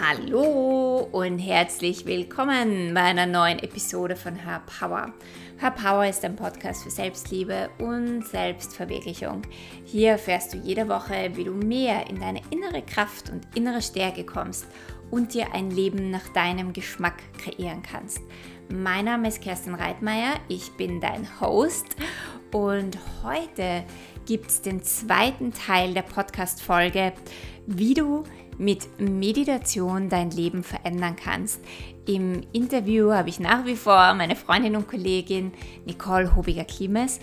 Hallo und herzlich willkommen bei einer neuen Episode von Her Power. Her Power ist ein Podcast für Selbstliebe und Selbstverwirklichung. Hier erfährst du jede Woche, wie du mehr in deine innere Kraft und innere Stärke kommst und dir ein Leben nach deinem Geschmack kreieren kannst. Mein Name ist Kerstin Reitmeier, ich bin dein Host und heute gibt es den zweiten Teil der Podcast-Folge, wie du mit Meditation dein Leben verändern kannst. Im Interview habe ich nach wie vor meine Freundin und Kollegin Nicole Hobiger-Klimes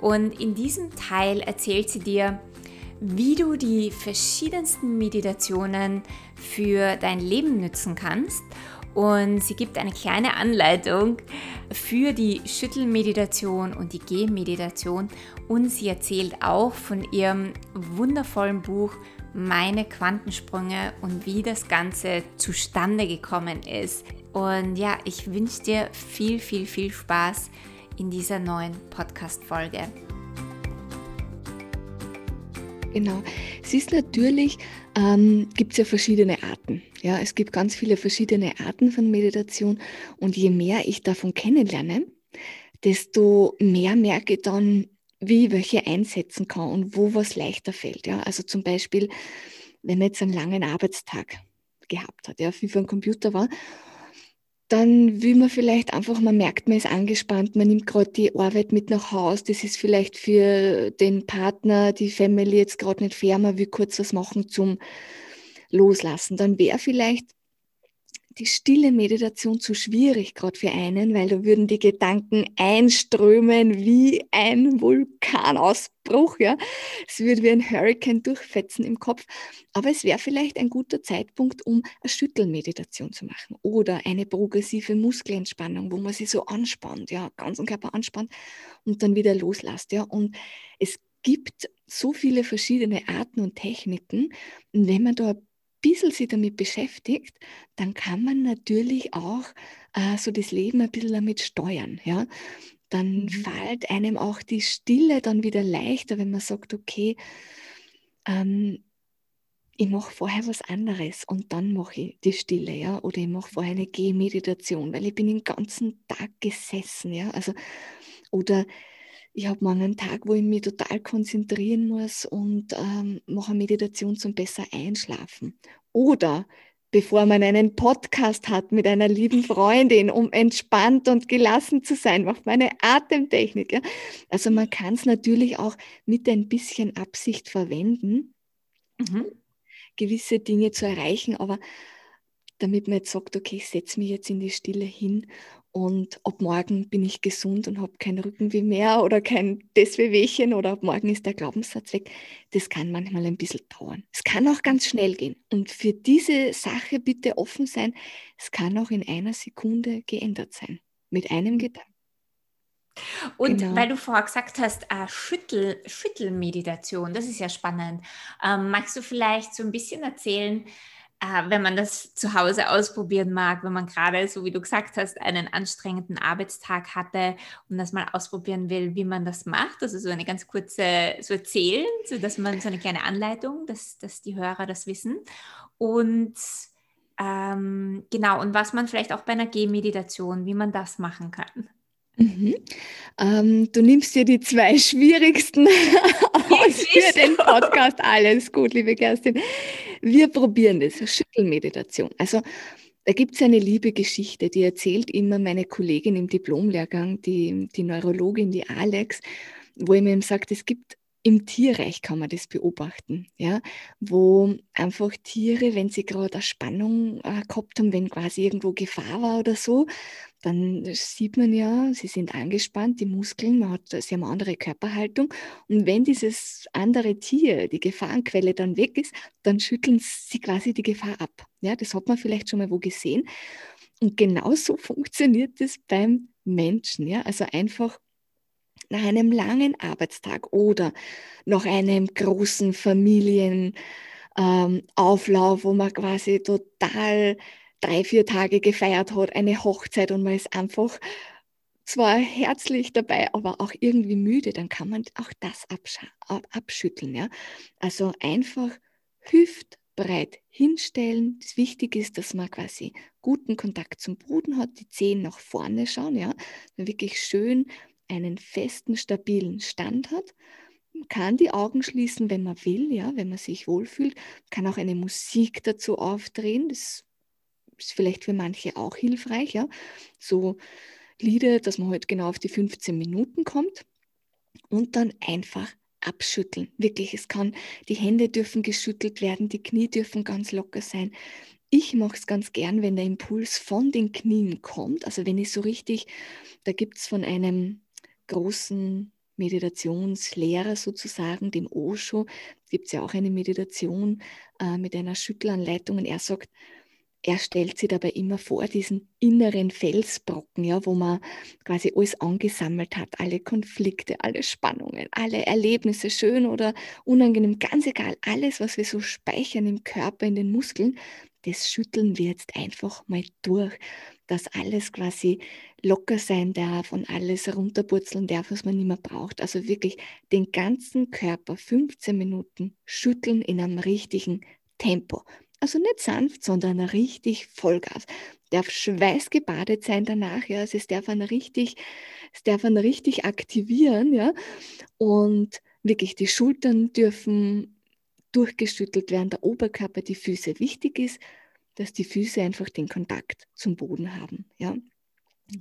und in diesem Teil erzählt sie dir, wie du die verschiedensten Meditationen für dein Leben nützen kannst. Und sie gibt eine kleine Anleitung für die Schüttelmeditation und die Gehmeditation. Und sie erzählt auch von ihrem wundervollen Buch meine Quantensprünge und wie das Ganze zustande gekommen ist. Und ja, ich wünsche dir viel, viel, viel Spaß in dieser neuen Podcast-Folge. Genau. Es ist natürlich, ähm, gibt es ja verschiedene Arten. Ja, es gibt ganz viele verschiedene Arten von Meditation und je mehr ich davon kennenlerne, desto mehr merke ich dann, wie ich welche einsetzen kann und wo was leichter fällt. Ja? Also zum Beispiel, wenn man jetzt einen langen Arbeitstag gehabt hat, ja, wie für einen Computer war, dann will man vielleicht einfach, man merkt, man ist angespannt, man nimmt gerade die Arbeit mit nach Haus, das ist vielleicht für den Partner, die Family jetzt gerade nicht fair, man will kurz was machen zum Loslassen. Dann wäre vielleicht die stille Meditation zu schwierig, gerade für einen, weil da würden die Gedanken einströmen wie ein Vulkanausbruch. Ja? Es würde wie ein Hurricane durchfetzen im Kopf. Aber es wäre vielleicht ein guter Zeitpunkt, um eine Schüttelmeditation zu machen oder eine progressive Muskelentspannung, wo man sich so anspannt, ja, ganzen Körper anspannt und dann wieder loslässt. Ja? Und es gibt so viele verschiedene Arten und Techniken. Und wenn man da ein bisschen sich damit beschäftigt, dann kann man natürlich auch äh, so das Leben ein bisschen damit steuern. Ja? Dann mhm. fällt einem auch die Stille dann wieder leichter, wenn man sagt, okay, ähm, ich mache vorher was anderes und dann mache ich die Stille, ja, oder ich mache vorher eine Gehmeditation, weil ich bin den ganzen Tag gesessen, ja, also oder ich habe mal einen Tag, wo ich mich total konzentrieren muss und ähm, mache Meditation zum besser einschlafen. Oder bevor man einen Podcast hat mit einer lieben Freundin, um entspannt und gelassen zu sein, macht man eine Atemtechnik. Ja? Also man kann es natürlich auch mit ein bisschen Absicht verwenden, mhm. gewisse Dinge zu erreichen, aber damit man jetzt sagt, okay, ich setze mich jetzt in die Stille hin und ab morgen bin ich gesund und habe kein Rückenweh mehr oder kein Deswehwehchen oder ab morgen ist der Glaubenssatz weg. Das kann manchmal ein bisschen dauern. Es kann auch ganz schnell gehen. Und für diese Sache bitte offen sein. Es kann auch in einer Sekunde geändert sein. Mit einem mhm. Gedanken. Und genau. weil du vorher gesagt hast, äh, Schüttel, Schüttelmeditation, das ist ja spannend. Ähm, magst du vielleicht so ein bisschen erzählen, äh, wenn man das zu Hause ausprobieren mag, wenn man gerade, so wie du gesagt hast, einen anstrengenden Arbeitstag hatte und das mal ausprobieren will, wie man das macht. Also so eine ganz kurze, so erzählen, so dass man so eine kleine Anleitung, dass, dass die Hörer das wissen. Und ähm, genau, und was man vielleicht auch bei einer Gehmeditation, wie man das machen kann. Mhm. Ähm, du nimmst dir die zwei schwierigsten aus für den Podcast. Alles gut, liebe Kerstin. Wir probieren das. Schüttelmeditation. Also da gibt es eine liebe Geschichte, die erzählt immer meine Kollegin im Diplomlehrgang, die, die Neurologin, die Alex, wo ich mir eben sagt, es gibt im Tierreich kann man das beobachten, ja, wo einfach Tiere, wenn sie gerade eine Spannung äh, gehabt haben, wenn quasi irgendwo Gefahr war oder so, dann sieht man ja, sie sind angespannt, die Muskeln, man hat, sie haben eine andere Körperhaltung. Und wenn dieses andere Tier, die Gefahrenquelle dann weg ist, dann schütteln sie quasi die Gefahr ab. Ja, das hat man vielleicht schon mal wo gesehen. Und genauso funktioniert das beim Menschen. Ja, also einfach nach einem langen Arbeitstag oder nach einem großen Familienauflauf, ähm, wo man quasi total drei, vier Tage gefeiert hat, eine Hochzeit und man ist einfach zwar herzlich dabei, aber auch irgendwie müde, dann kann man auch das abschütteln. Ja? Also einfach breit hinstellen. Das Wichtige ist, dass man quasi guten Kontakt zum Boden hat, die Zehen nach vorne schauen, ja, wirklich schön einen festen, stabilen Stand hat. Kann die Augen schließen, wenn man will, ja, wenn man sich wohlfühlt, kann auch eine Musik dazu aufdrehen. Das ist vielleicht für manche auch hilfreich, ja. So Lieder, dass man halt genau auf die 15 Minuten kommt und dann einfach abschütteln. Wirklich, es kann, die Hände dürfen geschüttelt werden, die Knie dürfen ganz locker sein. Ich mache es ganz gern, wenn der Impuls von den Knien kommt. Also wenn ich so richtig, da gibt es von einem großen Meditationslehrer sozusagen, dem Osho, gibt es ja auch eine Meditation äh, mit einer Schüttelanleitung. Und er sagt, er stellt sich dabei immer vor, diesen inneren Felsbrocken, ja, wo man quasi alles angesammelt hat, alle Konflikte, alle Spannungen, alle Erlebnisse, schön oder unangenehm, ganz egal, alles, was wir so speichern im Körper, in den Muskeln, das schütteln wir jetzt einfach mal durch, dass alles quasi locker sein darf und alles runterpurzeln darf, was man nicht mehr braucht. Also wirklich den ganzen Körper 15 Minuten schütteln in einem richtigen Tempo. Also nicht sanft, sondern richtig Vollgas. Darf schweißgebadet sein danach, ja. Also es darf einen richtig, es darf einen richtig aktivieren, ja. Und wirklich die Schultern dürfen durchgeschüttelt werden, der Oberkörper, die Füße. Wichtig ist, dass die Füße einfach den Kontakt zum Boden haben, ja.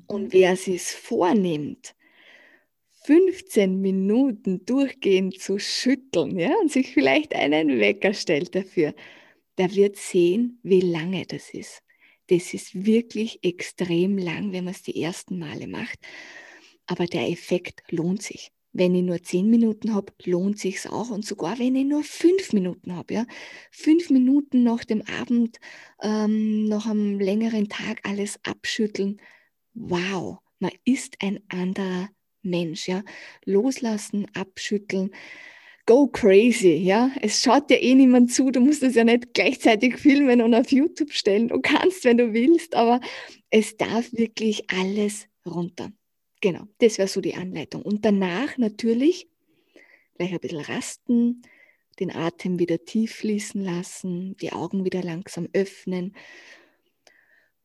Und mhm. wer es vornimmt, 15 Minuten durchgehend zu schütteln, ja, und sich vielleicht einen Wecker stellt dafür, der wird sehen, wie lange das ist. Das ist wirklich extrem lang, wenn man es die ersten Male macht. Aber der Effekt lohnt sich. Wenn ich nur zehn Minuten habe, lohnt sich auch. Und sogar wenn ich nur fünf Minuten habe, ja, fünf Minuten nach dem Abend, ähm, nach einem längeren Tag alles abschütteln. Wow, man ist ein anderer Mensch, ja. Loslassen, abschütteln go crazy, ja. Es schaut dir eh niemand zu, du musst es ja nicht gleichzeitig filmen und auf YouTube stellen. Du kannst, wenn du willst, aber es darf wirklich alles runter. Genau, das wäre so die Anleitung. Und danach natürlich gleich ein bisschen rasten, den Atem wieder tief fließen lassen, die Augen wieder langsam öffnen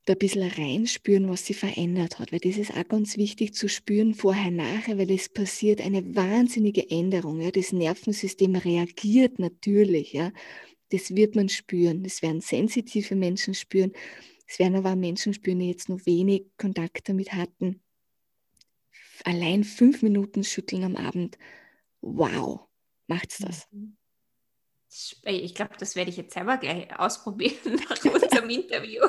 da ein bisschen reinspüren, was sie verändert hat, weil das ist auch ganz wichtig zu spüren vorher, nachher, weil es passiert eine wahnsinnige Änderung. Ja. Das Nervensystem reagiert natürlich. Ja. Das wird man spüren. Das werden sensitive Menschen spüren. Es werden aber auch Menschen spüren, die jetzt noch wenig Kontakt damit hatten. Allein fünf Minuten schütteln am Abend. Wow, macht's das. Mhm. Ich glaube, das werde ich jetzt selber gleich ausprobieren nach unserem Interview.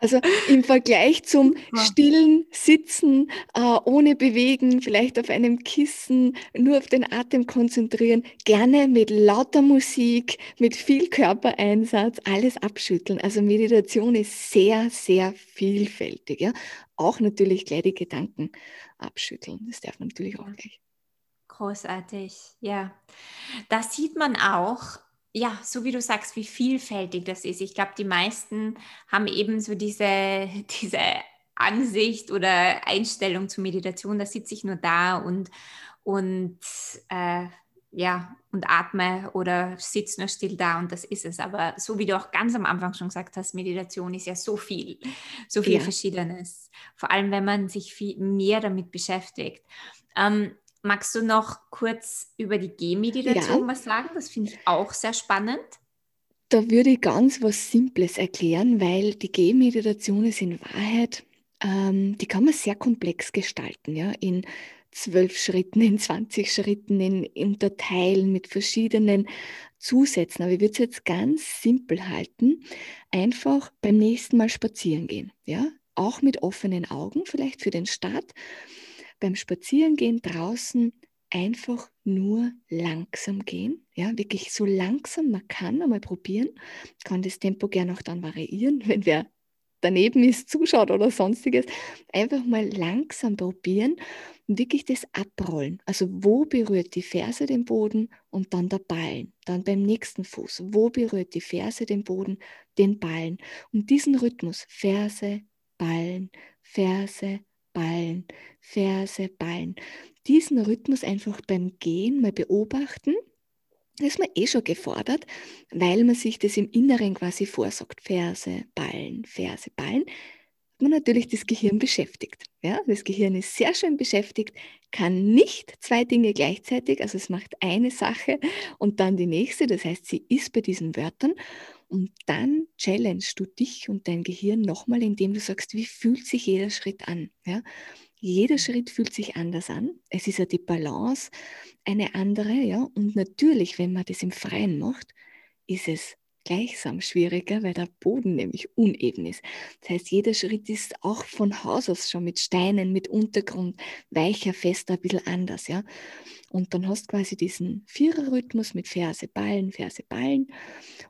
Also im Vergleich zum stillen Sitzen, äh, ohne Bewegen, vielleicht auf einem Kissen, nur auf den Atem konzentrieren, gerne mit lauter Musik, mit viel Körpereinsatz, alles abschütteln. Also Meditation ist sehr, sehr vielfältig. Ja? Auch natürlich gleich die Gedanken abschütteln. Das darf man natürlich auch gleich. Großartig, ja. Da sieht man auch, ja, so wie du sagst, wie vielfältig das ist. Ich glaube, die meisten haben eben so diese, diese Ansicht oder Einstellung zur Meditation, da sitze ich nur da und, und äh, ja, und atme oder sitze nur still da und das ist es. Aber so wie du auch ganz am Anfang schon gesagt hast, Meditation ist ja so viel, so viel ja. Verschiedenes. Vor allem, wenn man sich viel mehr damit beschäftigt. Ähm, Magst du noch kurz über die Gehmeditation ja. was sagen? Das finde ich auch sehr spannend. Da würde ich ganz was Simples erklären, weil die Gehmeditation ist in Wahrheit, ähm, die kann man sehr komplex gestalten, ja, in zwölf Schritten, in 20 Schritten, in Unterteilen mit verschiedenen Zusätzen. Aber ich würde es jetzt ganz simpel halten. Einfach beim nächsten Mal spazieren gehen, ja, auch mit offenen Augen, vielleicht für den Start beim Spazierengehen draußen einfach nur langsam gehen. Ja, wirklich so langsam man kann, einmal probieren. Kann das Tempo gerne auch dann variieren, wenn wer daneben ist, zuschaut oder sonstiges. Einfach mal langsam probieren und wirklich das abrollen. Also wo berührt die Ferse den Boden und dann der Ballen. Dann beim nächsten Fuß. Wo berührt die Ferse den Boden, den Ballen. Und diesen Rhythmus, Ferse, Ballen, Ferse, Ballen, Ferse, Ballen. Diesen Rhythmus einfach beim Gehen mal beobachten ist man eh schon gefordert, weil man sich das im Inneren quasi vorsagt. Ferse, Ballen, Ferse, Ballen. Man natürlich das Gehirn beschäftigt. Ja, das Gehirn ist sehr schön beschäftigt, kann nicht zwei Dinge gleichzeitig, also es macht eine Sache und dann die nächste. Das heißt, sie ist bei diesen Wörtern und dann challengest du dich und dein Gehirn nochmal, indem du sagst, wie fühlt sich jeder Schritt an? Ja? Jeder Schritt fühlt sich anders an. Es ist ja die Balance eine andere, ja. Und natürlich, wenn man das im Freien macht, ist es gleichsam schwieriger, weil der Boden nämlich uneben ist. Das heißt, jeder Schritt ist auch von Haus aus schon mit Steinen, mit Untergrund, weicher, fester, ein bisschen anders, ja. Und dann hast du quasi diesen Viererrhythmus mit Ferse, Ballen, Ferse, Ballen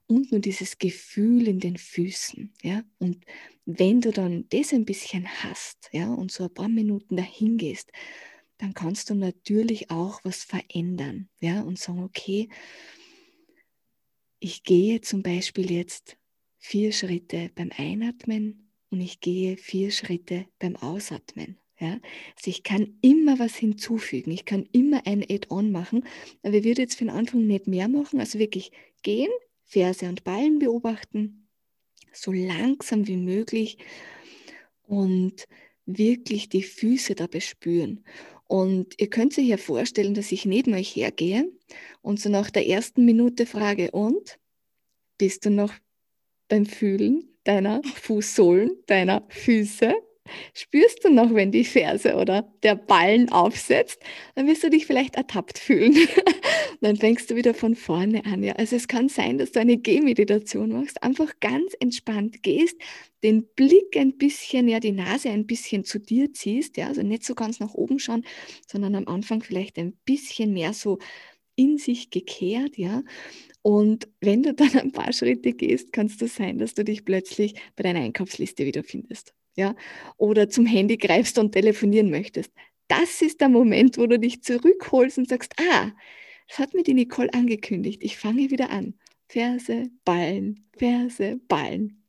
und nur dieses Gefühl in den Füßen, ja. Und wenn du dann das ein bisschen hast, ja, und so ein paar Minuten dahin gehst, dann kannst du natürlich auch was verändern, ja, und sagen, okay, ich gehe zum Beispiel jetzt vier Schritte beim Einatmen und ich gehe vier Schritte beim Ausatmen. Ja? Also ich kann immer was hinzufügen, ich kann immer ein Add-on machen, aber ich würde jetzt für den Anfang nicht mehr machen, also wirklich gehen, Ferse und Ballen beobachten, so langsam wie möglich und wirklich die Füße da bespüren. Und ihr könnt euch ja vorstellen, dass ich neben euch hergehe und so nach der ersten Minute frage, und bist du noch beim Fühlen deiner Fußsohlen, deiner Füße? Spürst du noch, wenn die Ferse oder der Ballen aufsetzt, dann wirst du dich vielleicht ertappt fühlen. dann fängst du wieder von vorne an. Ja. Also es kann sein, dass du eine Gehmeditation machst, einfach ganz entspannt gehst, den Blick ein bisschen, ja, die Nase ein bisschen zu dir ziehst, ja, also nicht so ganz nach oben schauen, sondern am Anfang vielleicht ein bisschen mehr so in sich gekehrt, ja. Und wenn du dann ein paar Schritte gehst, kann es sein, dass du dich plötzlich bei deiner Einkaufsliste wiederfindest ja, oder zum Handy greifst und telefonieren möchtest. Das ist der Moment, wo du dich zurückholst und sagst, ah, das hat mir die Nicole angekündigt. Ich fange wieder an. Verse, Ballen, Verse, Ballen.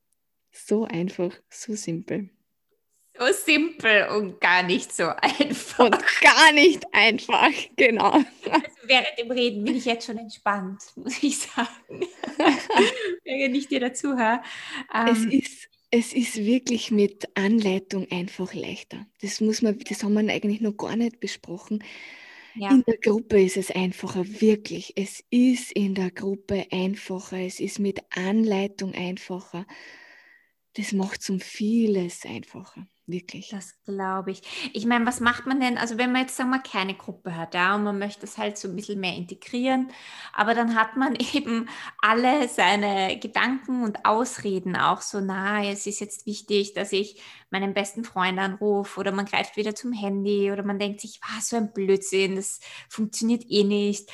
So einfach, so simpel. So simpel und gar nicht so einfach. Und gar nicht einfach, genau. Also während dem Reden bin ich jetzt schon entspannt, muss ich sagen. während ich dir dazu höre. Ähm, es ist es ist wirklich mit Anleitung einfach leichter. Das muss man, das haben wir eigentlich noch gar nicht besprochen. Ja. In der Gruppe ist es einfacher, wirklich. Es ist in der Gruppe einfacher. Es ist mit Anleitung einfacher. Das macht um vieles einfacher. Wirklich. Das glaube ich. Ich meine, was macht man denn, also wenn man jetzt, sagen wir, keine Gruppe hat, ja, und man möchte es halt so ein bisschen mehr integrieren, aber dann hat man eben alle seine Gedanken und Ausreden auch so nahe. Es ist jetzt wichtig, dass ich meinen besten Freund anrufe oder man greift wieder zum Handy oder man denkt sich, was so ein Blödsinn, das funktioniert eh nicht.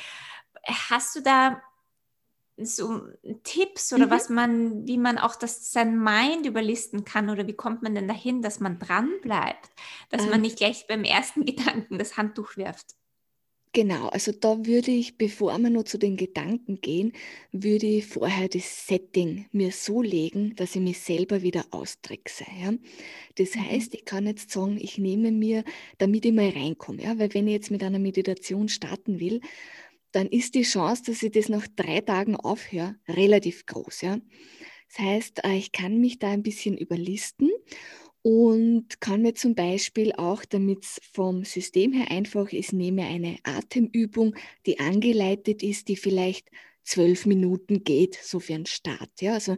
Hast du da so Tipps oder mhm. was man, wie man auch das sein Mind überlisten kann oder wie kommt man denn dahin, dass man dran bleibt, dass ähm. man nicht gleich beim ersten Gedanken das Handtuch wirft? Genau, also da würde ich, bevor wir nur zu den Gedanken gehen, würde ich vorher das Setting mir so legen, dass ich mich selber wieder austrickse. Ja? Das mhm. heißt, ich kann jetzt sagen, ich nehme mir, damit ich mal reinkomme, ja? weil wenn ich jetzt mit einer Meditation starten will, dann ist die Chance, dass ich das nach drei Tagen aufhöre, relativ groß. Ja? Das heißt, äh, ich kann mich da ein bisschen überlisten und kann mir zum Beispiel auch, damit es vom System her einfach ist, nehme eine Atemübung, die angeleitet ist, die vielleicht zwölf Minuten geht, so für einen Start. Ja? Also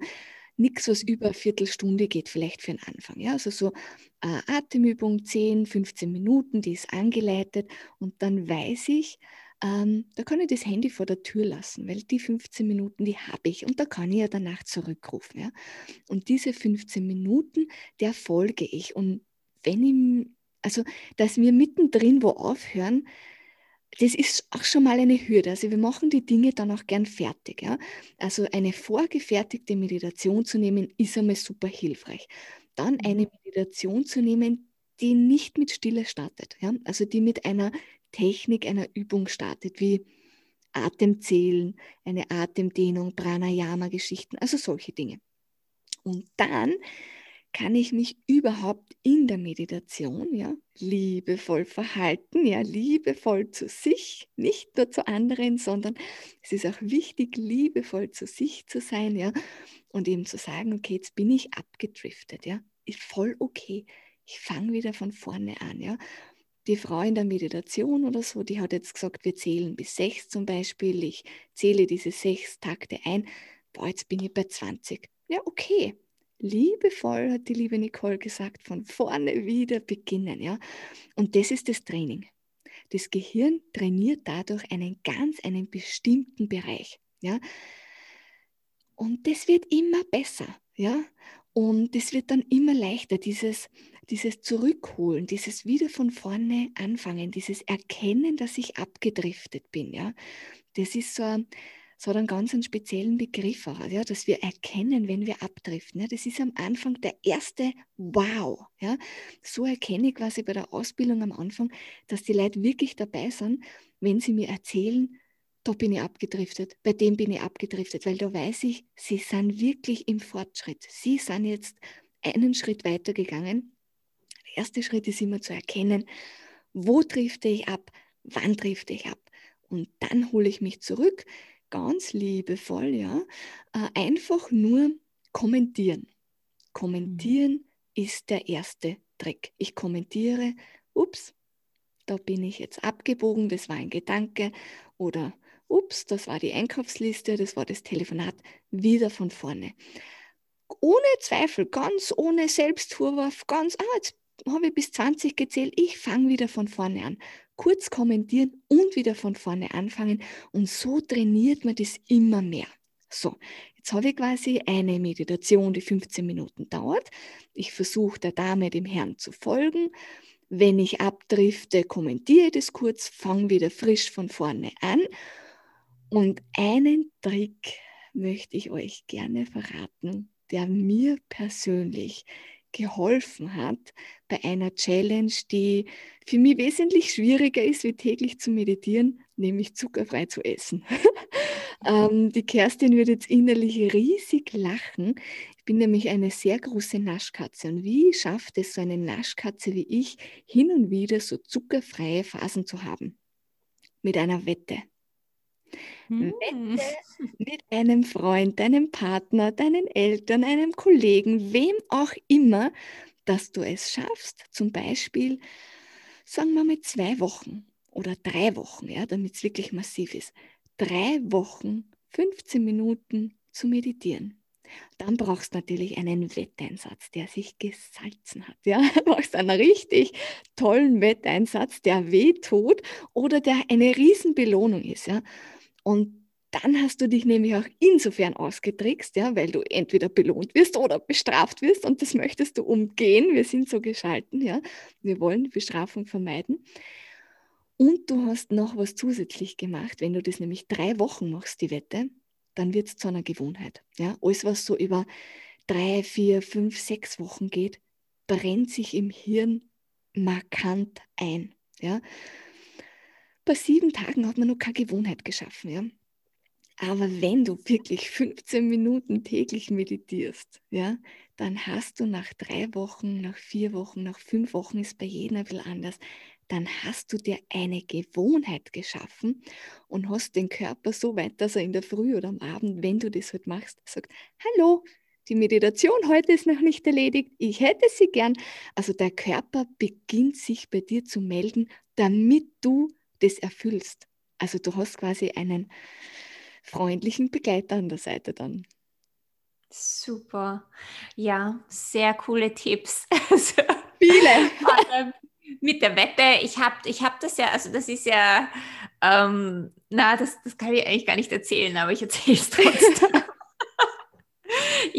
nichts, was über eine Viertelstunde geht, vielleicht für einen Anfang. Ja? Also so eine Atemübung, 10, 15 Minuten, die ist angeleitet und dann weiß ich, ähm, da kann ich das Handy vor der Tür lassen, weil die 15 Minuten, die habe ich und da kann ich ja danach zurückrufen. Ja? Und diese 15 Minuten, der folge ich. Und wenn ich, also, dass wir mittendrin wo aufhören, das ist auch schon mal eine Hürde. Also wir machen die Dinge dann auch gern fertig. Ja? Also eine vorgefertigte Meditation zu nehmen, ist einmal super hilfreich. Dann mhm. eine Meditation zu nehmen, die nicht mit Stille startet. Ja? Also die mit einer Technik einer Übung startet, wie Atemzählen, eine Atemdehnung, Pranayama-Geschichten, also solche Dinge. Und dann kann ich mich überhaupt in der Meditation, ja, liebevoll verhalten, ja, liebevoll zu sich, nicht nur zu anderen, sondern es ist auch wichtig, liebevoll zu sich zu sein, ja, und eben zu sagen, okay, jetzt bin ich abgedriftet, ja, ist voll okay. Ich fange wieder von vorne an, ja. Die Frau in der Meditation oder so, die hat jetzt gesagt, wir zählen bis sechs zum Beispiel. Ich zähle diese sechs Takte ein. Boah, jetzt bin ich bei 20. Ja, okay, liebevoll, hat die liebe Nicole gesagt, von vorne wieder beginnen. Ja? Und das ist das Training. Das Gehirn trainiert dadurch einen ganz, einen bestimmten Bereich. Ja? Und das wird immer besser. Ja? Und es wird dann immer leichter, dieses, dieses Zurückholen, dieses wieder von vorne anfangen, dieses Erkennen, dass ich abgedriftet bin. Ja? Das ist so hat einen ganz einen speziellen Begriff ja, dass wir erkennen, wenn wir abdriften. Ja. Das ist am Anfang der erste Wow. Ja. So erkenne ich quasi bei der Ausbildung am Anfang, dass die Leute wirklich dabei sind, wenn sie mir erzählen, da bin ich abgedriftet, bei dem bin ich abgedriftet, weil da weiß ich, sie sind wirklich im Fortschritt. Sie sind jetzt einen Schritt weiter gegangen. Der erste Schritt ist immer zu erkennen, wo drifte ich ab, wann drifte ich ab. Und dann hole ich mich zurück, ganz liebevoll, ja, äh, einfach nur kommentieren. Kommentieren mhm. ist der erste Trick. Ich kommentiere, ups, da bin ich jetzt abgebogen, das war ein Gedanke oder ups, das war die Einkaufsliste, das war das Telefonat, wieder von vorne. Ohne Zweifel, ganz ohne Selbstvorwurf, ganz, ah, jetzt habe ich bis 20 gezählt, ich fange wieder von vorne an kurz kommentieren und wieder von vorne anfangen. Und so trainiert man das immer mehr. So, jetzt habe ich quasi eine Meditation, die 15 Minuten dauert. Ich versuche der Dame, dem Herrn zu folgen. Wenn ich abdrifte, kommentiere das kurz, fange wieder frisch von vorne an. Und einen Trick möchte ich euch gerne verraten, der mir persönlich geholfen hat bei einer Challenge, die für mich wesentlich schwieriger ist, wie täglich zu meditieren, nämlich zuckerfrei zu essen. ähm, die Kerstin wird jetzt innerlich riesig lachen. Ich bin nämlich eine sehr große Naschkatze. Und wie schafft es so eine Naschkatze wie ich, hin und wieder so zuckerfreie Phasen zu haben? Mit einer Wette. Hm. Wette mit einem Freund, deinem Partner, deinen Eltern, einem Kollegen, wem auch immer, dass du es schaffst, zum Beispiel, sagen wir mal zwei Wochen oder drei Wochen, ja, damit es wirklich massiv ist, drei Wochen, 15 Minuten zu meditieren. Dann brauchst du natürlich einen Wetteinsatz, der sich gesalzen hat. Ja? Du brauchst einen richtig tollen Wetteinsatz, der weh tut oder der eine Riesenbelohnung ist. Ja? Und dann hast du dich nämlich auch insofern ausgetrickst, ja, weil du entweder belohnt wirst oder bestraft wirst und das möchtest du umgehen. Wir sind so geschalten, ja. Wir wollen Bestrafung vermeiden. Und du hast noch was zusätzlich gemacht, wenn du das nämlich drei Wochen machst, die Wette, dann wird es zu einer Gewohnheit. Ja. Alles, was so über drei, vier, fünf, sechs Wochen geht, brennt sich im Hirn markant ein. Ja. Bei sieben Tagen hat man noch keine Gewohnheit geschaffen. Ja. Aber wenn du wirklich 15 Minuten täglich meditierst, ja, dann hast du nach drei Wochen, nach vier Wochen, nach fünf Wochen ist bei jedem ein bisschen anders, dann hast du dir eine Gewohnheit geschaffen und hast den Körper so weit, dass er in der Früh oder am Abend, wenn du das halt machst, sagt, hallo, die Meditation heute ist noch nicht erledigt, ich hätte sie gern. Also der Körper beginnt sich bei dir zu melden, damit du das erfüllst. Also du hast quasi einen, freundlichen Begleiter an der Seite dann. Super. Ja, sehr coole Tipps. Viele. Mit der Wette, ich habe ich hab das ja, also das ist ja, ähm, na, das, das kann ich eigentlich gar nicht erzählen, aber ich erzähle es trotzdem.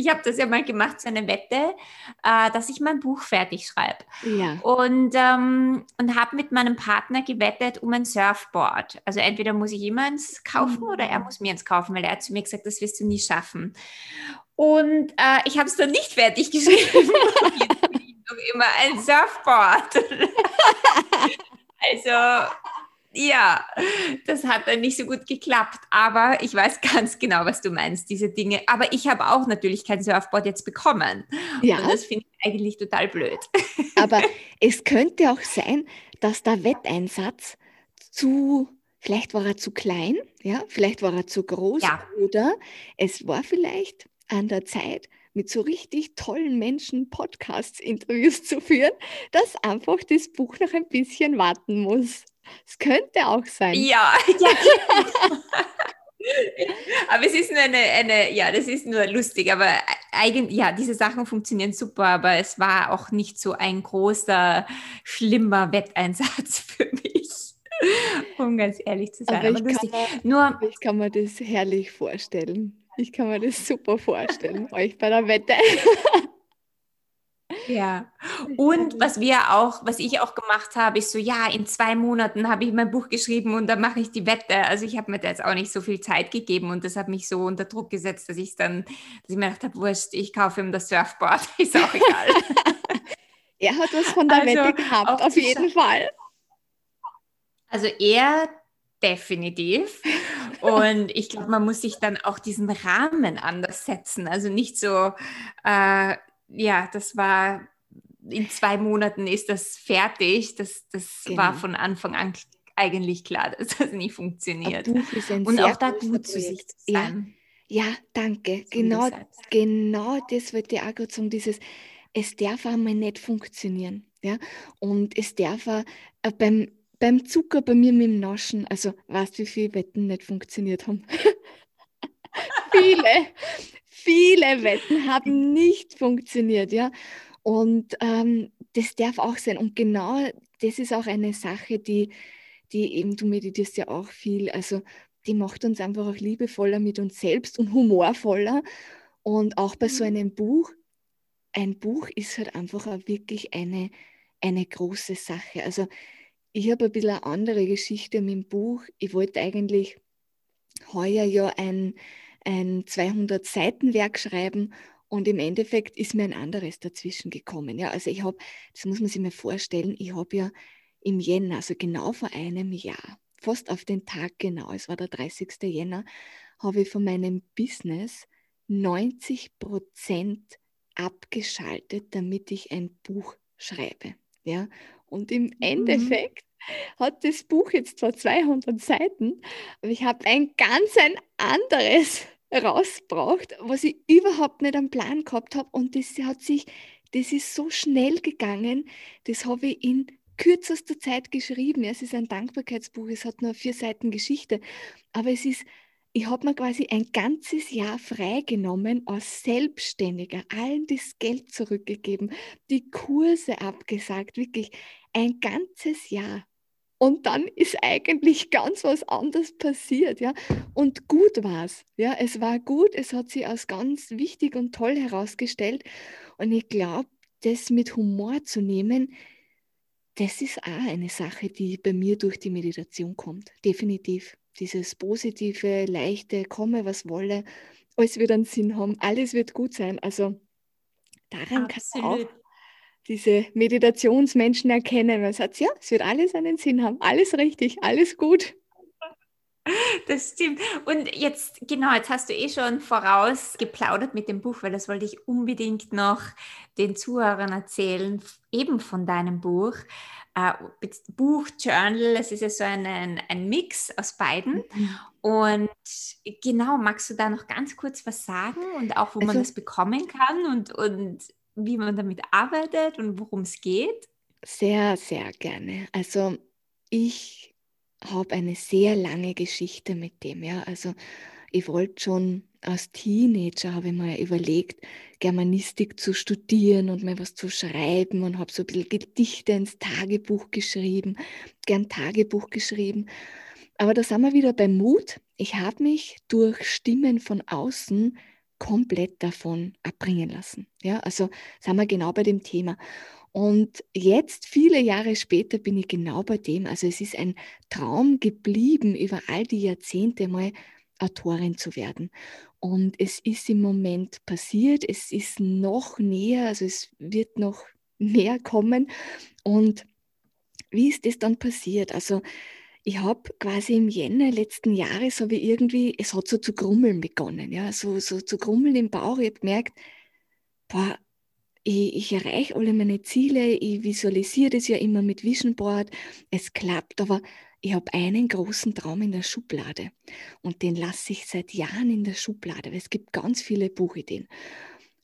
Ich habe das ja mal gemacht, so eine Wette, äh, dass ich mein Buch fertig schreibe. Ja. Und, ähm, und habe mit meinem Partner gewettet um ein Surfboard. Also entweder muss ich ihm eins kaufen mhm. oder er muss mir eins kaufen, weil er hat zu mir gesagt, das wirst du nie schaffen. Und äh, ich habe es dann nicht fertig geschrieben. Jetzt bin ich noch immer ein Surfboard. also Ja, das hat dann nicht so gut geklappt, aber ich weiß ganz genau, was du meinst, diese Dinge. Aber ich habe auch natürlich kein Surfboard jetzt bekommen. Ja. Und das finde ich eigentlich total blöd. Aber es könnte auch sein, dass der Wetteinsatz zu, vielleicht war er zu klein, ja, vielleicht war er zu groß ja. oder es war vielleicht an der Zeit, mit so richtig tollen Menschen Podcasts, Interviews zu führen, dass einfach das Buch noch ein bisschen warten muss. Es könnte auch sein. Ja, ja. aber es ist nur eine, eine, ja, das ist nur lustig, aber eigentlich, ja, diese Sachen funktionieren super, aber es war auch nicht so ein großer, schlimmer Wetteinsatz für mich. Um ganz ehrlich zu sein. Aber, aber ich, kann mir, nur, ich kann mir das herrlich vorstellen. Ich kann mir das super vorstellen, euch bei der Wette. Ja, und was wir auch, was ich auch gemacht habe, ist so, ja, in zwei Monaten habe ich mein Buch geschrieben und dann mache ich die Wette. Also ich habe mir da jetzt auch nicht so viel Zeit gegeben und das hat mich so unter Druck gesetzt, dass ich dann, dass ich mir gedacht habe, wurscht, ich kaufe ihm das Surfboard, ist auch egal. er hat was von der also, Wette gehabt, auf jeden Fall. Also er definitiv. Und ich glaube, man muss sich dann auch diesen Rahmen anders setzen. Also nicht so, äh, ja, das war in zwei Monaten ist das fertig. Das, das genau. war von Anfang an eigentlich klar, dass das nicht funktioniert. Und auch da gut zu sich sein. Ja, ja danke. So genau, genau das wollte ich auch gerade sagen, dieses, es darf einmal nicht funktionieren. Ja? Und es darf auch äh, beim, beim Zucker bei mir mit dem Naschen, also weißt du, wie viele Wetten nicht funktioniert haben? viele, viele Wetten haben nicht funktioniert, ja. Und ähm, das darf auch sein. Und genau das ist auch eine Sache, die, die eben, du meditierst ja auch viel, also die macht uns einfach auch liebevoller mit uns selbst und humorvoller. Und auch bei so mhm. einem Buch, ein Buch ist halt einfach auch wirklich eine, eine große Sache. Also ich habe ein bisschen eine andere Geschichte mit dem Buch. Ich wollte eigentlich heuer ja ein, ein 200-Seiten-Werk schreiben und im Endeffekt ist mir ein anderes dazwischen gekommen. Ja, also ich habe, das muss man sich mal vorstellen, ich habe ja im Jänner, also genau vor einem Jahr, fast auf den Tag genau, es war der 30. Jänner, habe ich von meinem Business 90 Prozent abgeschaltet, damit ich ein Buch schreibe. Ja, und im mhm. Endeffekt hat das Buch jetzt zwar 200 Seiten, aber ich habe ein ganz ein anderes rausgebracht, was ich überhaupt nicht am Plan gehabt habe. Und das hat sich, das ist so schnell gegangen, das habe ich in kürzester Zeit geschrieben. Es ist ein Dankbarkeitsbuch, es hat nur vier Seiten Geschichte, aber es ist ich habe mir quasi ein ganzes Jahr freigenommen als Selbstständiger, allen das Geld zurückgegeben, die Kurse abgesagt, wirklich ein ganzes Jahr. Und dann ist eigentlich ganz was anderes passiert, ja. Und gut war es, ja. Es war gut, es hat sich als ganz wichtig und toll herausgestellt. Und ich glaube, das mit Humor zu nehmen, das ist auch eine Sache, die bei mir durch die Meditation kommt. Definitiv. Dieses positive, leichte, komme, was wolle, alles wird einen Sinn haben, alles wird gut sein. Also daran Absolut. kann auch diese Meditationsmenschen erkennen. Man sagt, ja, es wird alles einen Sinn haben, alles richtig, alles gut. Das stimmt. Und jetzt, genau, jetzt hast du eh schon voraus geplaudert mit dem Buch, weil das wollte ich unbedingt noch den Zuhörern erzählen, eben von deinem Buch. Äh, Buch, Journal, es ist ja so ein, ein, ein Mix aus beiden. Mhm. Und genau, magst du da noch ganz kurz was sagen und auch, wo also, man das bekommen kann und, und wie man damit arbeitet und worum es geht? Sehr, sehr gerne. Also ich habe eine sehr lange Geschichte mit dem. Ja. Also ich wollte schon als Teenager, habe ich mir überlegt, Germanistik zu studieren und mal was zu schreiben und habe so ein bisschen Gedichte ins Tagebuch geschrieben, gern Tagebuch geschrieben. Aber da sind wir wieder beim Mut. Ich habe mich durch Stimmen von außen komplett davon abbringen lassen. Ja, also sind wir genau bei dem Thema. Und jetzt, viele Jahre später, bin ich genau bei dem. Also es ist ein Traum geblieben, über all die Jahrzehnte mal Autorin zu werden. Und es ist im Moment passiert, es ist noch näher, also es wird noch näher kommen. Und wie ist das dann passiert? Also ich habe quasi im Jänner letzten Jahres habe ich irgendwie, es hat so zu grummeln begonnen, ja, so, so zu grummeln im Bauch. Ich habe gemerkt, boah, ich, ich erreiche alle meine Ziele, ich visualisiere das ja immer mit Vision Board, es klappt, aber ich habe einen großen Traum in der Schublade und den lasse ich seit Jahren in der Schublade, weil es gibt ganz viele Buchideen.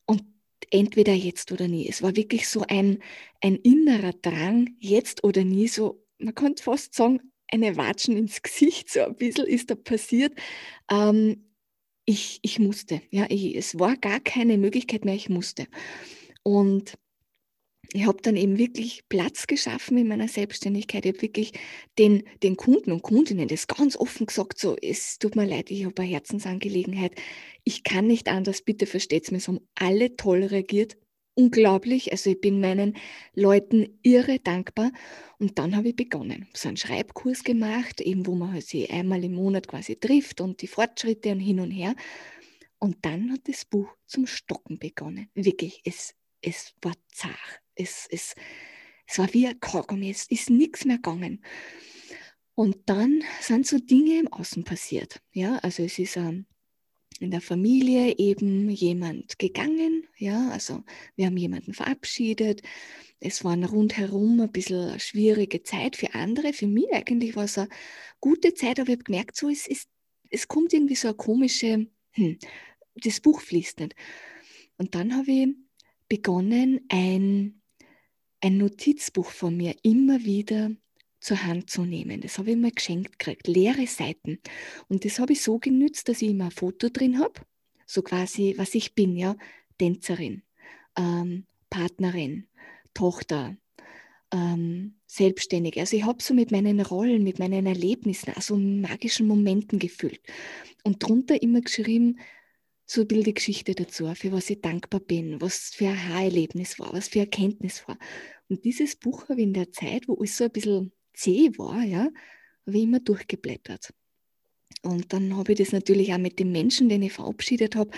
Und entweder jetzt oder nie. Es war wirklich so ein, ein innerer Drang, jetzt oder nie, so, man könnte fast sagen, eine Watschen ins Gesicht, so ein bisschen ist da passiert. Ähm, ich, ich musste, ja, ich, es war gar keine Möglichkeit mehr, ich musste. Und ich habe dann eben wirklich Platz geschaffen in meiner Selbstständigkeit. Ich habe wirklich den, den Kunden und Kundinnen das ganz offen gesagt, so, es tut mir leid, ich habe eine Herzensangelegenheit. Ich kann nicht anders, bitte versteht es mir. So haben alle toll reagiert. Unglaublich. Also ich bin meinen Leuten irre dankbar. Und dann habe ich begonnen. So einen Schreibkurs gemacht, eben wo man halt sich einmal im Monat quasi trifft und die Fortschritte und hin und her. Und dann hat das Buch zum Stocken begonnen. Wirklich, es, es war zart es, es, es war wie ein Kaugummi, es ist nichts mehr gegangen. Und dann sind so Dinge im Außen passiert. Ja, also es ist ähm, in der Familie eben jemand gegangen. Ja, also wir haben jemanden verabschiedet. Es war rundherum ein bisschen eine schwierige Zeit für andere. Für mich eigentlich war es eine gute Zeit, aber ich habe gemerkt, so es, ist, es kommt irgendwie so eine komische, hm, das Buch fließt nicht. Und dann habe ich begonnen, ein ein Notizbuch von mir immer wieder zur Hand zu nehmen. Das habe ich mir geschenkt gekriegt, leere Seiten. Und das habe ich so genützt, dass ich immer ein Foto drin habe, so quasi, was ich bin, ja, Tänzerin, ähm, Partnerin, Tochter, ähm, Selbstständige. Also ich habe so mit meinen Rollen, mit meinen Erlebnissen, also magischen Momenten gefüllt. Und drunter immer geschrieben, so ein bisschen die Geschichte dazu, für was ich dankbar bin, was für ein Haarerlebnis war, was für Erkenntnis war. Und dieses Buch habe ich in der Zeit, wo alles so ein bisschen zäh war, ja, ich immer durchgeblättert. Und dann habe ich das natürlich auch mit dem Menschen, den ich verabschiedet habe,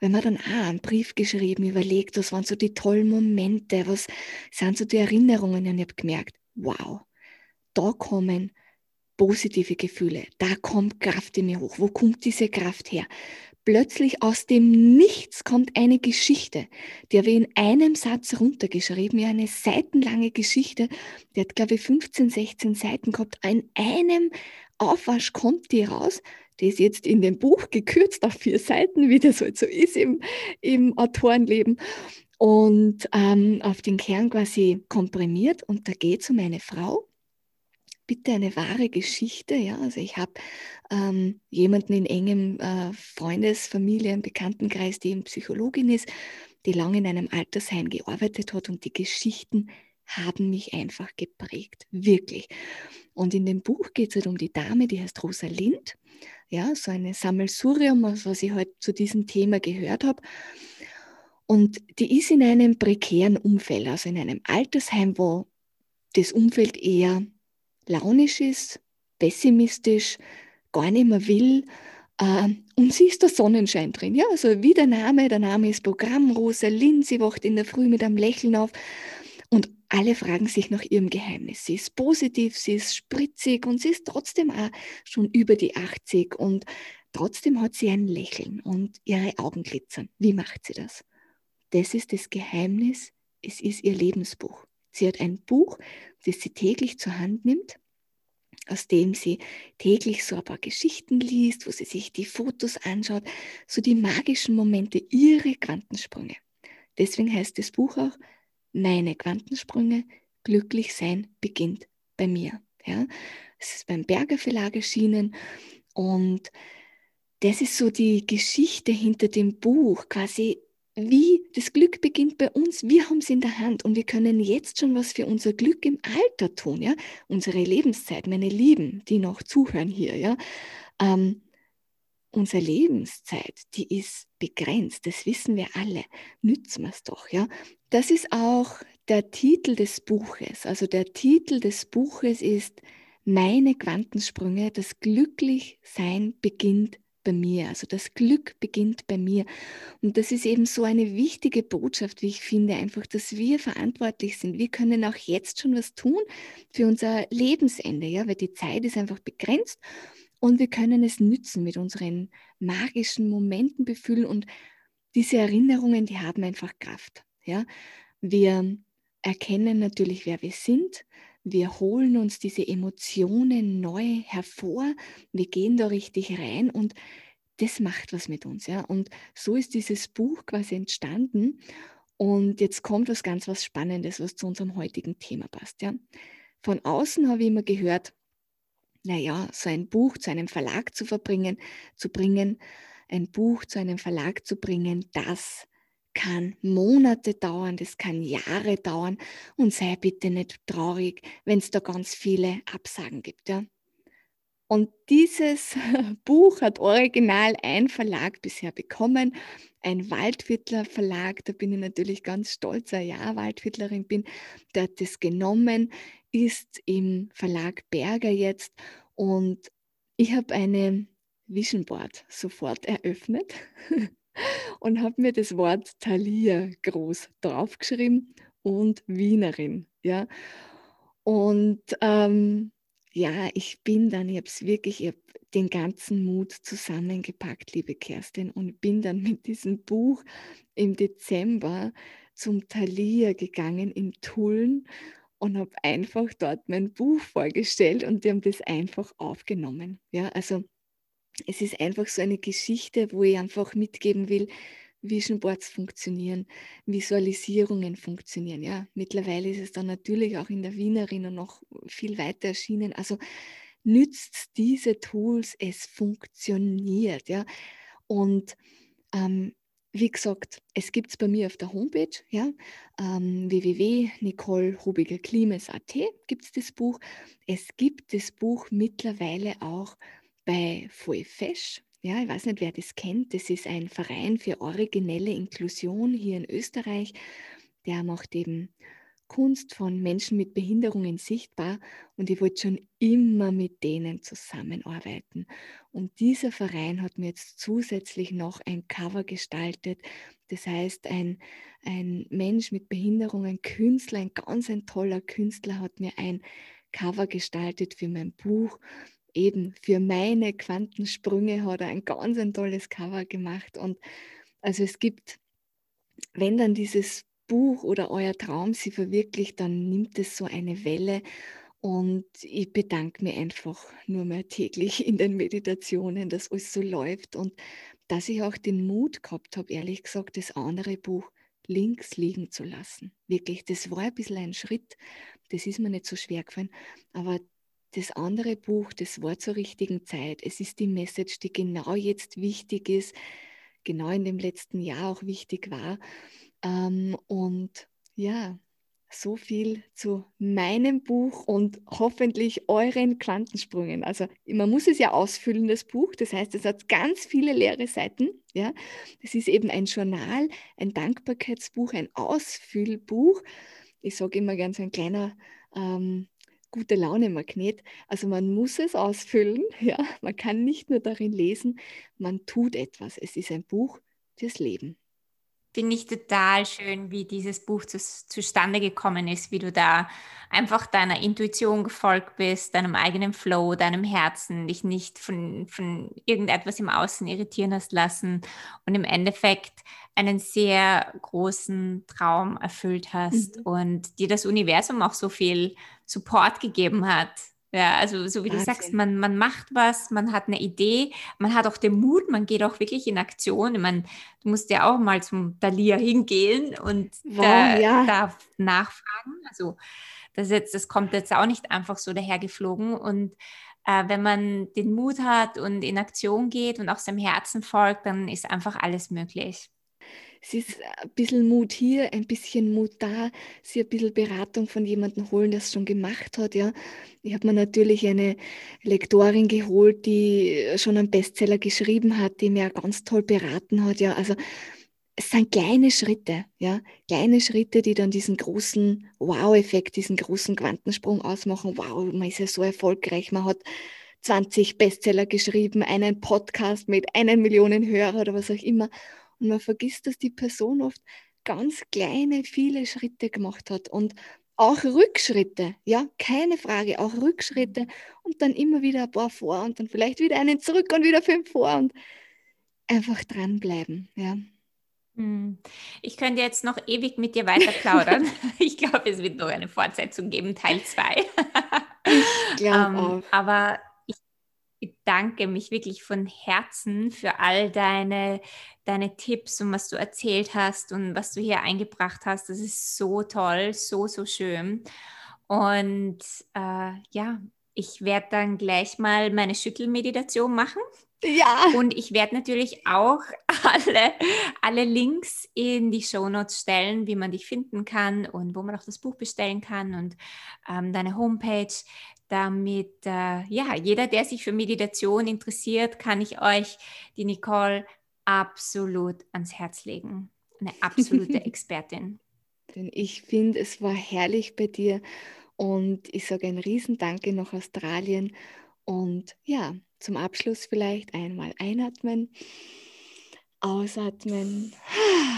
wenn man dann auch einen Brief geschrieben, überlegt, was waren so die tollen Momente, was sind so die Erinnerungen. Und ich habe gemerkt, wow, da kommen positive Gefühle, da kommt Kraft in mir hoch. Wo kommt diese Kraft her? Plötzlich aus dem Nichts kommt eine Geschichte, die habe ich in einem Satz runtergeschrieben, ja, eine seitenlange Geschichte, die hat, glaube ich, 15, 16 Seiten gehabt. In einem Aufwasch kommt die raus, die ist jetzt in dem Buch gekürzt auf vier Seiten, wie das halt so ist im, im Autorenleben und ähm, auf den Kern quasi komprimiert. Und da geht es um eine Frau, bitte eine wahre Geschichte. Ja? Also ich habe ähm, jemanden in engem äh, Freundes-, Familien-, Bekanntenkreis, die eben Psychologin ist, die lange in einem Altersheim gearbeitet hat und die Geschichten haben mich einfach geprägt, wirklich. Und in dem Buch geht es halt um die Dame, die heißt Rosa Lind, ja, so eine Sammelsurium, was ich heute halt zu diesem Thema gehört habe. Und die ist in einem prekären Umfeld, also in einem Altersheim, wo das Umfeld eher launisch ist, pessimistisch, gar nicht mehr will. Äh, und sie ist der Sonnenschein drin. Ja, also wie der Name, der Name ist Programm, Rosa Lind, sie wacht in der Früh mit einem Lächeln auf. Und alle fragen sich nach ihrem Geheimnis. Sie ist positiv, sie ist spritzig und sie ist trotzdem auch schon über die 80 und trotzdem hat sie ein Lächeln und ihre Augen glitzern. Wie macht sie das? Das ist das Geheimnis, es ist ihr Lebensbuch. Sie hat ein Buch, das sie täglich zur Hand nimmt, aus dem sie täglich so ein paar Geschichten liest, wo sie sich die Fotos anschaut, so die magischen Momente, ihre Quantensprünge. Deswegen heißt das Buch auch Meine Quantensprünge, glücklich sein beginnt bei mir. Ja, es ist beim Berger Verlag erschienen und das ist so die Geschichte hinter dem Buch, quasi wie das Glück beginnt bei uns. Wir haben es in der Hand und wir können jetzt schon was für unser Glück im Alter tun, ja. Unsere Lebenszeit, meine Lieben, die noch zuhören hier, ja. Ähm, unsere Lebenszeit, die ist begrenzt. Das wissen wir alle. Nützen wir es doch, ja. Das ist auch der Titel des Buches. Also der Titel des Buches ist Meine Quantensprünge. Das Glücklichsein beginnt bei mir. Also das Glück beginnt bei mir. Und das ist eben so eine wichtige Botschaft, wie ich finde, einfach, dass wir verantwortlich sind. Wir können auch jetzt schon was tun für unser Lebensende, ja, weil die Zeit ist einfach begrenzt und wir können es nützen mit unseren magischen Momenten befühlen und diese Erinnerungen, die haben einfach Kraft, ja. Wir erkennen natürlich, wer wir sind. Wir holen uns diese Emotionen neu hervor. Wir gehen da richtig rein und das macht was mit uns. Ja? Und so ist dieses Buch quasi entstanden. Und jetzt kommt was ganz was Spannendes, was zu unserem heutigen Thema passt. Ja? Von außen habe ich immer gehört, naja, so ein Buch zu einem Verlag zu verbringen, zu bringen, ein Buch zu einem Verlag zu bringen, das kann Monate dauern, das kann Jahre dauern und sei bitte nicht traurig, wenn es da ganz viele Absagen gibt. Ja? Und dieses Buch hat original ein Verlag bisher bekommen, ein Waldwittler Verlag. Da bin ich natürlich ganz stolz, dass ich ja Waldwittlerin bin. Der hat das genommen, ist im Verlag Berger jetzt und ich habe eine Vision Board sofort eröffnet und habe mir das Wort Thalia groß draufgeschrieben und Wienerin. Ja. Und ähm, ja, ich bin dann, ich habe es wirklich, ich habe den ganzen Mut zusammengepackt, liebe Kerstin, und bin dann mit diesem Buch im Dezember zum Thalia gegangen in Tulln und habe einfach dort mein Buch vorgestellt und die haben das einfach aufgenommen. Ja, also es ist einfach so eine Geschichte, wo ich einfach mitgeben will, Vision Boards funktionieren, Visualisierungen funktionieren. Ja, mittlerweile ist es dann natürlich auch in der Wienerin und noch viel weiter erschienen. Also nützt diese Tools, es funktioniert. Ja, und ähm, wie gesagt, es gibt es bei mir auf der Homepage, ja, ähm, www.nicolehubiger-klimes.at gibt es das Buch. Es gibt das Buch mittlerweile auch bei Vollfesch. Ja, ich weiß nicht, wer das kennt. Das ist ein Verein für originelle Inklusion hier in Österreich. Der macht eben Kunst von Menschen mit Behinderungen sichtbar und ich wollte schon immer mit denen zusammenarbeiten. Und dieser Verein hat mir jetzt zusätzlich noch ein Cover gestaltet. Das heißt, ein, ein Mensch mit Behinderung, ein Künstler, ein ganz ein toller Künstler hat mir ein Cover gestaltet für mein Buch eben für meine Quantensprünge hat er ein ganz ein tolles Cover gemacht. Und also es gibt, wenn dann dieses Buch oder euer Traum sie verwirklicht, dann nimmt es so eine Welle. Und ich bedanke mich einfach nur mehr täglich in den Meditationen, dass alles so läuft und dass ich auch den Mut gehabt habe, ehrlich gesagt, das andere Buch links liegen zu lassen. Wirklich, das war ein bisschen ein Schritt, das ist mir nicht so schwer gefallen, aber das andere Buch, das war zur richtigen Zeit. Es ist die Message, die genau jetzt wichtig ist, genau in dem letzten Jahr auch wichtig war. Ähm, und ja, so viel zu meinem Buch und hoffentlich euren Quantensprüngen. Also man muss es ja ausfüllen, das Buch. Das heißt, es hat ganz viele leere Seiten. Ja, es ist eben ein Journal, ein Dankbarkeitsbuch, ein Ausfüllbuch. Ich sage immer ganz ein kleiner ähm, gute Laune Magnet. Also man muss es ausfüllen, ja. Man kann nicht nur darin lesen, man tut etwas. Es ist ein Buch fürs Leben. Finde ich total schön, wie dieses Buch zu, zustande gekommen ist, wie du da einfach deiner Intuition gefolgt bist, deinem eigenen Flow, deinem Herzen, dich nicht von, von irgendetwas im Außen irritieren hast lassen und im Endeffekt einen sehr großen Traum erfüllt hast mhm. und dir das Universum auch so viel Support gegeben hat. Ja, also so wie Wahnsinn. du sagst, man, man macht was, man hat eine Idee, man hat auch den Mut, man geht auch wirklich in Aktion. Meine, du musst ja auch mal zum Dalia hingehen und wow, da, ja. da, nachfragen. Also das, jetzt, das kommt jetzt auch nicht einfach so dahergeflogen. Und äh, wenn man den Mut hat und in Aktion geht und auch seinem Herzen folgt, dann ist einfach alles möglich es ist ein bisschen Mut hier, ein bisschen Mut da, sie ein bisschen Beratung von jemandem holen, der es schon gemacht hat. Ja. Ich habe mir natürlich eine Lektorin geholt, die schon einen Bestseller geschrieben hat, die mir ganz toll beraten hat. Ja. Also es sind kleine Schritte, ja, kleine Schritte, die dann diesen großen Wow-Effekt, diesen großen Quantensprung ausmachen. Wow, man ist ja so erfolgreich, man hat 20 Bestseller geschrieben, einen Podcast mit einer Million Hörer oder was auch immer. Und man vergisst, dass die Person oft ganz kleine, viele Schritte gemacht hat und auch Rückschritte, ja, keine Frage, auch Rückschritte und dann immer wieder ein paar vor und dann vielleicht wieder einen zurück und wieder fünf vor und einfach dranbleiben, ja. Hm. Ich könnte jetzt noch ewig mit dir weiter plaudern. ich glaube, es wird noch eine Fortsetzung geben, Teil 2. ich glaube ähm, Aber bedanke mich wirklich von Herzen für all deine, deine Tipps und was du erzählt hast und was du hier eingebracht hast. Das ist so toll, so, so schön. Und äh, ja, ich werde dann gleich mal meine Schüttelmeditation machen. Ja. Und ich werde natürlich auch alle, alle Links in die Shownotes stellen, wie man dich finden kann und wo man auch das Buch bestellen kann und ähm, deine Homepage damit äh, ja, jeder, der sich für Meditation interessiert, kann ich euch die Nicole absolut ans Herz legen. Eine absolute Expertin. Denn ich finde, es war herrlich bei dir und ich sage ein Riesendanke nach Australien und ja, zum Abschluss vielleicht einmal einatmen, ausatmen,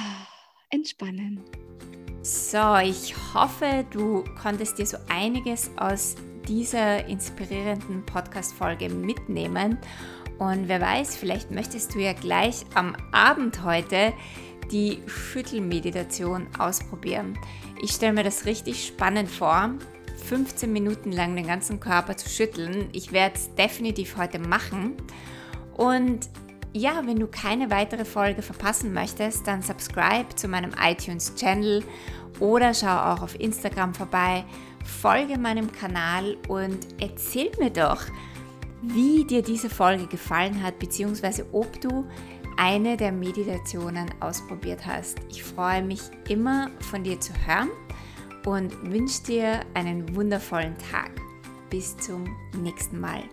entspannen. So, ich hoffe, du konntest dir so einiges aus dieser inspirierenden Podcast-Folge mitnehmen. Und wer weiß, vielleicht möchtest du ja gleich am Abend heute die Schüttelmeditation ausprobieren. Ich stelle mir das richtig spannend vor, 15 Minuten lang den ganzen Körper zu schütteln. Ich werde es definitiv heute machen. Und ja, wenn du keine weitere Folge verpassen möchtest, dann subscribe zu meinem iTunes-Channel oder schau auch auf Instagram vorbei folge meinem Kanal und erzähl mir doch, wie dir diese Folge gefallen hat, beziehungsweise ob du eine der Meditationen ausprobiert hast. Ich freue mich immer von dir zu hören und wünsche dir einen wundervollen Tag. Bis zum nächsten Mal.